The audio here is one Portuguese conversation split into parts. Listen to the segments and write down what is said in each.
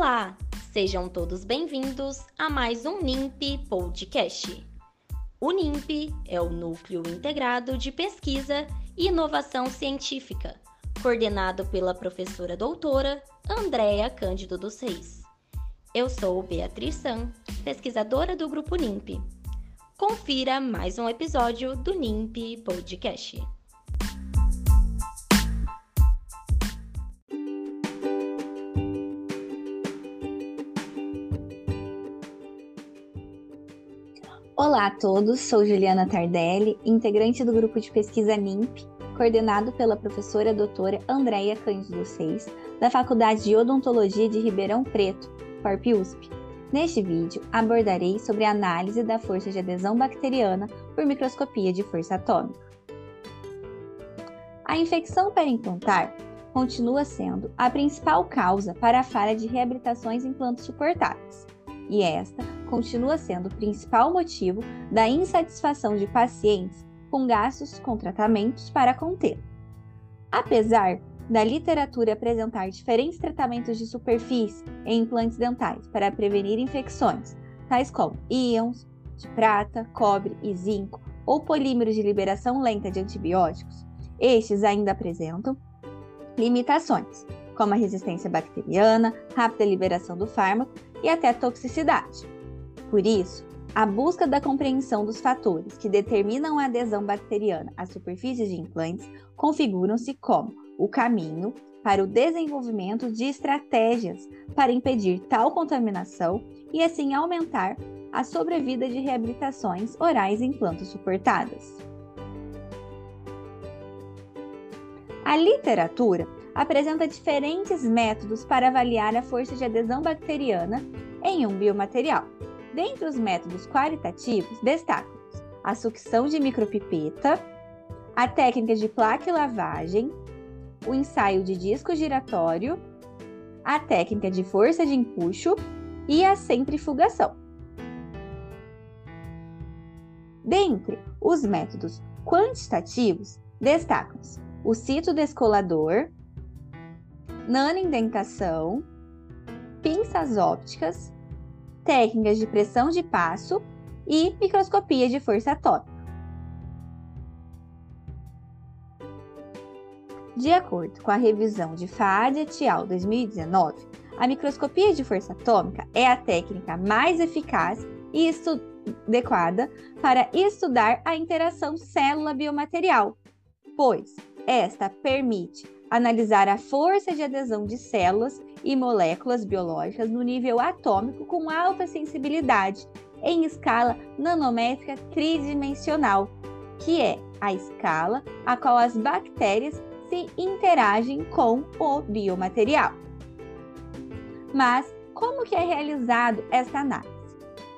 Olá, sejam todos bem-vindos a mais um NIMP Podcast. O NIMP é o Núcleo Integrado de Pesquisa e Inovação Científica, coordenado pela professora doutora Andréa Cândido dos Reis. Eu sou Beatriz San, pesquisadora do Grupo NIMP. Confira mais um episódio do NIMP Podcast. Olá a todos, sou Juliana Tardelli, integrante do grupo de pesquisa NIMP, coordenado pela professora doutora Andréia Cândido Seis, da Faculdade de Odontologia de Ribeirão Preto, FORP USP. Neste vídeo, abordarei sobre a análise da força de adesão bacteriana por microscopia de força atômica. A infecção perimplantar continua sendo a principal causa para a falha de reabilitações em plantas suportáveis, e esta continua sendo o principal motivo da insatisfação de pacientes com gastos com tratamentos para conter. Apesar da literatura apresentar diferentes tratamentos de superfície em implantes dentais para prevenir infecções, tais como íons de prata, cobre e zinco ou polímeros de liberação lenta de antibióticos, estes ainda apresentam limitações, como a resistência bacteriana, rápida liberação do fármaco e até toxicidade. Por isso, a busca da compreensão dos fatores que determinam a adesão bacteriana às superfícies de implantes configuram-se como o caminho para o desenvolvimento de estratégias para impedir tal contaminação e assim aumentar a sobrevida de reabilitações orais em plantas suportadas. A literatura apresenta diferentes métodos para avaliar a força de adesão bacteriana em um biomaterial. Dentre os métodos qualitativos, destacam a sucção de micropipeta, a técnica de placa e lavagem, o ensaio de disco giratório, a técnica de força de empuxo e a centrifugação. Dentre os métodos quantitativos, destacam-se o cito descolador, nanoindentação, pinças ópticas, técnicas de pressão de passo e microscopia de força atômica. De acordo com a revisão de FAAD et al. 2019, a microscopia de força atômica é a técnica mais eficaz e adequada para estudar a interação célula-biomaterial, pois esta permite analisar a força de adesão de células e moléculas biológicas no nível atômico com alta sensibilidade, em escala nanométrica tridimensional, que é a escala a qual as bactérias se interagem com o biomaterial. Mas como que é realizado esta análise?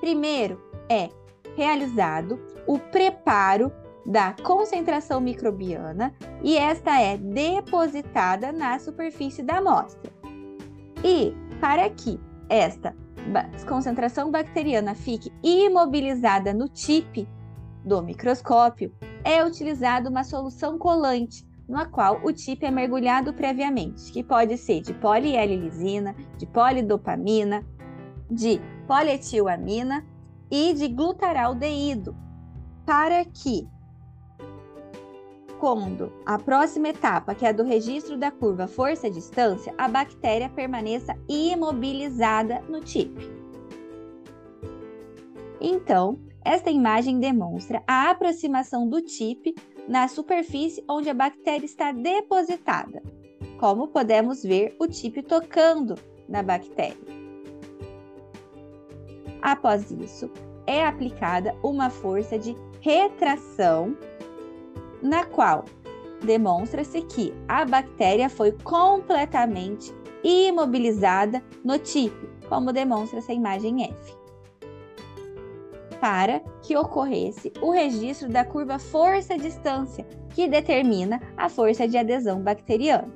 Primeiro é realizado o preparo da concentração microbiana e esta é depositada na superfície da amostra. E para que esta concentração bacteriana fique imobilizada no tip do microscópio, é utilizada uma solução colante, na qual o tip é mergulhado previamente, que pode ser de polielilisina, de polidopamina, de polietilamina e de glutaraldeído, para que quando a próxima etapa, que é a do registro da curva força-distância, a bactéria permaneça imobilizada no chip. Então, esta imagem demonstra a aproximação do chip na superfície onde a bactéria está depositada. Como podemos ver o chip tocando na bactéria. Após isso, é aplicada uma força de retração na qual demonstra-se que a bactéria foi completamente imobilizada no tipo, como demonstra essa imagem F, para que ocorresse o registro da curva força-distância, que determina a força de adesão bacteriana.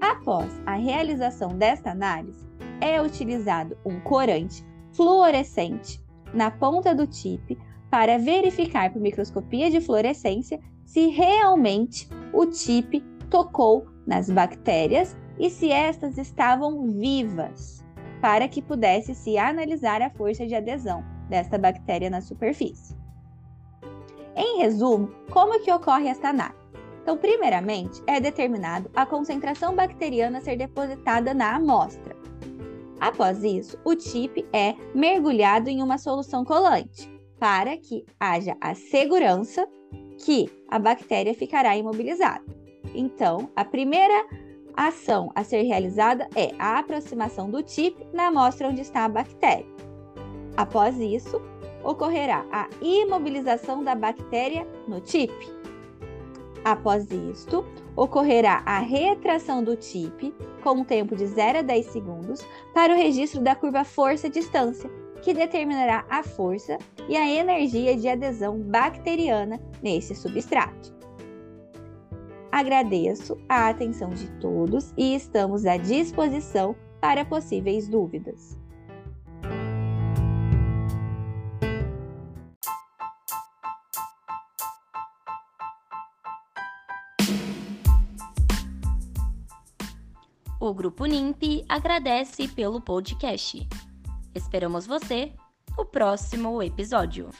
Após a realização desta análise, é utilizado um corante fluorescente na ponta do TIP para verificar por microscopia de fluorescência se realmente o TIP tocou nas bactérias e se estas estavam vivas. para que pudesse se analisar a força de adesão desta bactéria na superfície. Em resumo, como que ocorre esta análise? Então, primeiramente, é determinado a concentração bacteriana a ser depositada na amostra. Após isso, o TIP é mergulhado em uma solução colante, para que haja a segurança que a bactéria ficará imobilizada. Então, a primeira ação a ser realizada é a aproximação do TIP na amostra onde está a bactéria. Após isso, ocorrerá a imobilização da bactéria no TIP. Após isto, ocorrerá a retração do TIP com um tempo de 0 a 10 segundos para o registro da curva força-distância, que determinará a força e a energia de adesão bacteriana nesse substrato. Agradeço a atenção de todos e estamos à disposição para possíveis dúvidas. O Grupo NIMP agradece pelo podcast. Esperamos você no próximo episódio.